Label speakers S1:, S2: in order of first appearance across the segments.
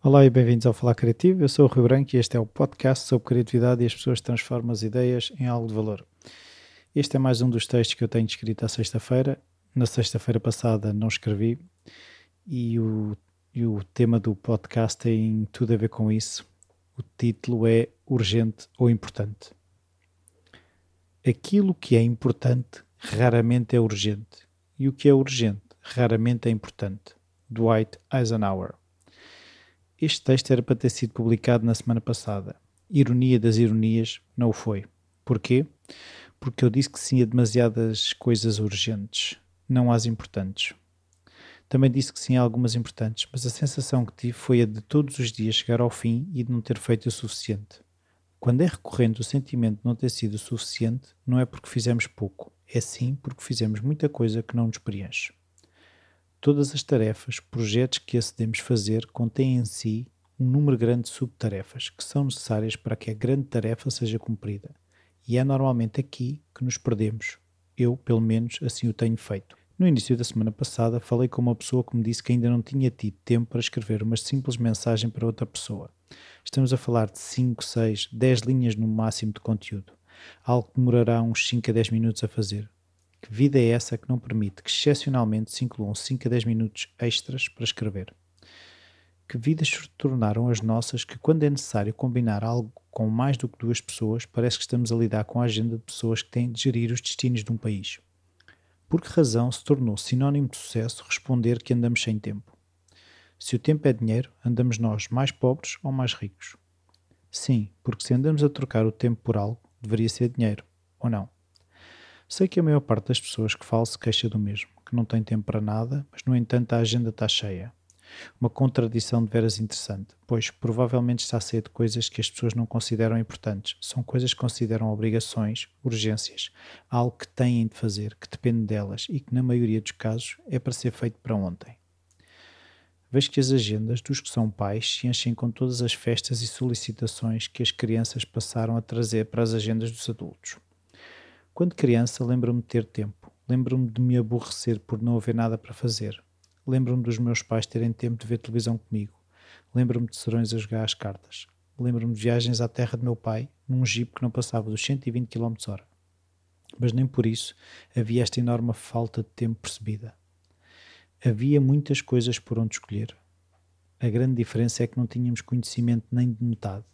S1: Olá e bem-vindos ao Falar Criativo. Eu sou o Rui Branco e este é o podcast sobre criatividade e as pessoas transformam as ideias em algo de valor. Este é mais um dos textos que eu tenho escrito à sexta-feira. Na sexta-feira passada não escrevi e o, e o tema do podcast tem tudo a ver com isso. O título é Urgente ou Importante. Aquilo que é importante raramente é urgente e o que é urgente raramente é importante. Dwight Eisenhower. Este texto era para ter sido publicado na semana passada. Ironia das ironias, não o foi. Porquê? Porque eu disse que sim a demasiadas coisas urgentes, não às importantes. Também disse que sim a algumas importantes, mas a sensação que tive foi a de todos os dias chegar ao fim e de não ter feito o suficiente. Quando é recorrente o sentimento de não ter sido suficiente, não é porque fizemos pouco, é sim porque fizemos muita coisa que não nos preenche. Todas as tarefas, projetos que acedemos fazer contêm em si um número grande de subtarefas que são necessárias para que a grande tarefa seja cumprida. E é normalmente aqui que nos perdemos. Eu, pelo menos, assim o tenho feito. No início da semana passada, falei com uma pessoa que me disse que ainda não tinha tido tempo para escrever uma simples mensagem para outra pessoa. Estamos a falar de 5, 6, 10 linhas no máximo de conteúdo. Algo que demorará uns 5 a 10 minutos a fazer. Que vida é essa que não permite que excepcionalmente se incluam 5 a 10 minutos extras para escrever? Que vidas se tornaram as nossas que, quando é necessário combinar algo com mais do que duas pessoas, parece que estamos a lidar com a agenda de pessoas que têm de gerir os destinos de um país? Por que razão se tornou sinónimo de sucesso responder que andamos sem tempo? Se o tempo é dinheiro, andamos nós mais pobres ou mais ricos? Sim, porque se andamos a trocar o tempo por algo, deveria ser dinheiro, ou não? Sei que a maior parte das pessoas que falo se queixa do mesmo, que não tem tempo para nada, mas no entanto a agenda está cheia. Uma contradição de veras interessante, pois provavelmente está cheia de coisas que as pessoas não consideram importantes. São coisas que consideram obrigações, urgências, algo que têm de fazer, que depende delas e que, na maioria dos casos, é para ser feito para ontem. Vejo que as agendas dos que são pais se enchem com todas as festas e solicitações que as crianças passaram a trazer para as agendas dos adultos. Quando criança, lembro-me de ter tempo. Lembro-me de me aborrecer por não haver nada para fazer. Lembro-me dos meus pais terem tempo de ver televisão comigo. Lembro-me de serões a jogar às cartas. Lembro-me de viagens à terra de meu pai, num jeep que não passava dos 120 km hora. Mas nem por isso havia esta enorme falta de tempo percebida. Havia muitas coisas por onde escolher. A grande diferença é que não tínhamos conhecimento nem de metade.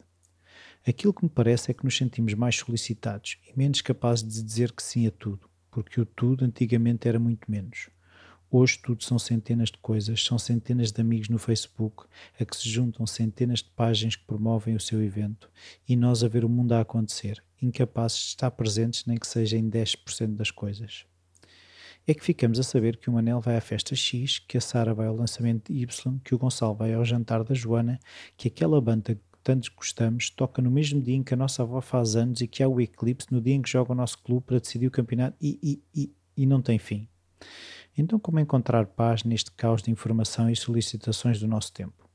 S1: Aquilo que me parece é que nos sentimos mais solicitados e menos capazes de dizer que sim a tudo, porque o tudo antigamente era muito menos. Hoje tudo são centenas de coisas, são centenas de amigos no Facebook a que se juntam centenas de páginas que promovem o seu evento e nós a ver o mundo a acontecer, incapazes de estar presentes nem que seja em 10% das coisas. É que ficamos a saber que o Manel vai à festa X, que a Sara vai ao lançamento Y, que o Gonçalo vai ao jantar da Joana, que aquela banda tantos gostamos, toca no mesmo dia em que a nossa avó faz anos e que há o eclipse no dia em que joga o nosso clube para decidir o campeonato e, e, e, e não tem fim. Então, como encontrar paz neste caos de informação e solicitações do nosso tempo?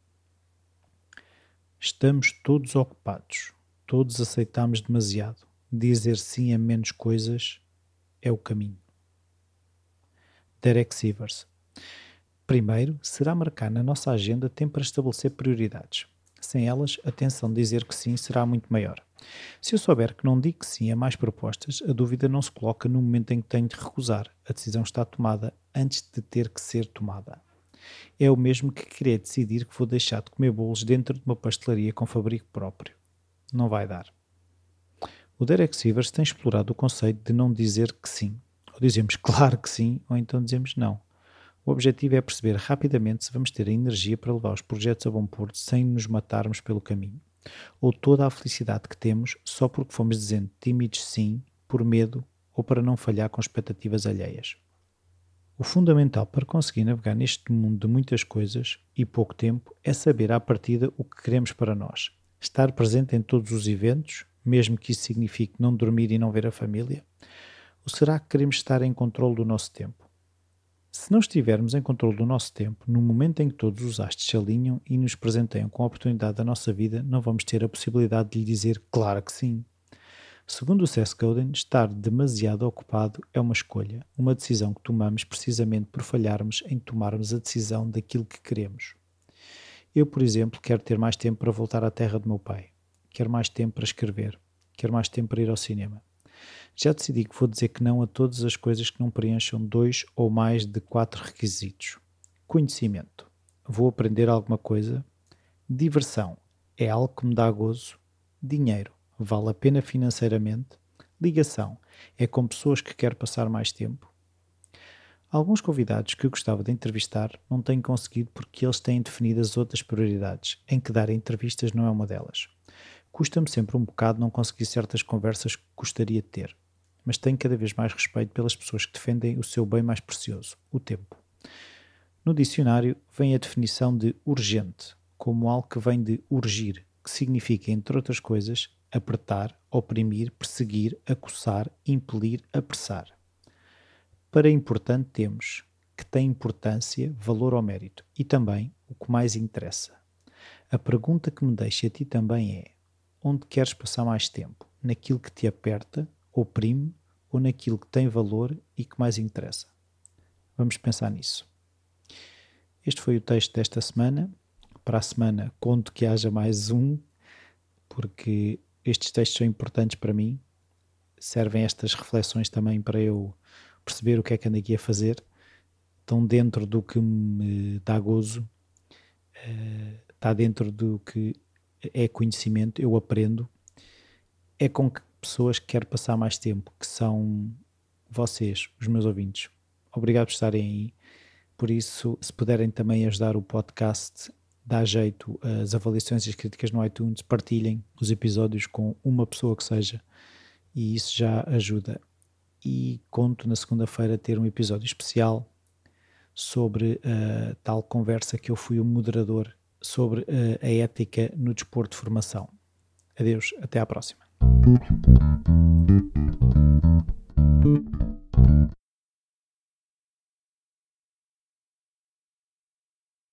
S1: Estamos todos ocupados, todos aceitamos demasiado. Dizer sim a menos coisas é o caminho. Derek Sivers. Primeiro, será marcar na nossa agenda tempo para estabelecer prioridades. Sem elas, a tensão de dizer que sim será muito maior. Se eu souber que não digo que sim a mais propostas, a dúvida não se coloca no momento em que tenho de recusar. A decisão está tomada antes de ter que ser tomada. É o mesmo que querer decidir que vou deixar de comer bolos dentro de uma pastelaria com fabrico próprio. Não vai dar. O Derek Sivers tem explorado o conceito de não dizer que sim. Ou dizemos claro que sim, ou então dizemos não. O objetivo é perceber rapidamente se vamos ter a energia para levar os projetos a bom porto sem nos matarmos pelo caminho. Ou toda a felicidade que temos só porque fomos dizendo tímidos sim, por medo ou para não falhar com expectativas alheias. O fundamental para conseguir navegar neste mundo de muitas coisas e pouco tempo é saber à partida o que queremos para nós. Estar presente em todos os eventos, mesmo que isso signifique não dormir e não ver a família? Ou será que queremos estar em controle do nosso tempo? Se não estivermos em controle do nosso tempo, no momento em que todos os astros se alinham e nos presenteiam com a oportunidade da nossa vida, não vamos ter a possibilidade de lhe dizer claro que sim. Segundo o Seth Godin, estar demasiado ocupado é uma escolha, uma decisão que tomamos precisamente por falharmos em tomarmos a decisão daquilo que queremos. Eu, por exemplo, quero ter mais tempo para voltar à terra do meu pai. Quero mais tempo para escrever. Quero mais tempo para ir ao cinema. Já decidi que vou dizer que não a todas as coisas que não preencham dois ou mais de quatro requisitos. Conhecimento. Vou aprender alguma coisa. Diversão. É algo que me dá gozo. Dinheiro. Vale a pena financeiramente. Ligação. É com pessoas que quero passar mais tempo. Alguns convidados que eu gostava de entrevistar não têm conseguido porque eles têm definidas outras prioridades, em que dar entrevistas não é uma delas. Custa-me sempre um bocado não conseguir certas conversas que gostaria de ter, mas tenho cada vez mais respeito pelas pessoas que defendem o seu bem mais precioso, o tempo. No dicionário vem a definição de urgente, como algo que vem de urgir, que significa, entre outras coisas, apertar, oprimir, perseguir, acossar, impelir, apressar. Para importante temos que tem importância, valor ou mérito e também o que mais interessa. A pergunta que me deixa a ti também é: onde queres passar mais tempo? Naquilo que te aperta, oprime ou naquilo que tem valor e que mais interessa? Vamos pensar nisso. Este foi o texto desta semana. Para a semana, conto que haja mais um, porque estes textos são importantes para mim. Servem estas reflexões também para eu perceber o que é que ando aqui a fazer, estão dentro do que me dá gozo, uh, está dentro do que é conhecimento, eu aprendo, é com que pessoas que quero passar mais tempo, que são vocês, os meus ouvintes. Obrigado por estarem aí. Por isso, se puderem também ajudar o podcast, dá jeito as avaliações e as críticas no iTunes, partilhem os episódios com uma pessoa que seja, e isso já ajuda e conto na segunda-feira ter um episódio especial sobre a uh, tal conversa que eu fui o moderador sobre uh, a ética no desporto de formação. Adeus, até à próxima.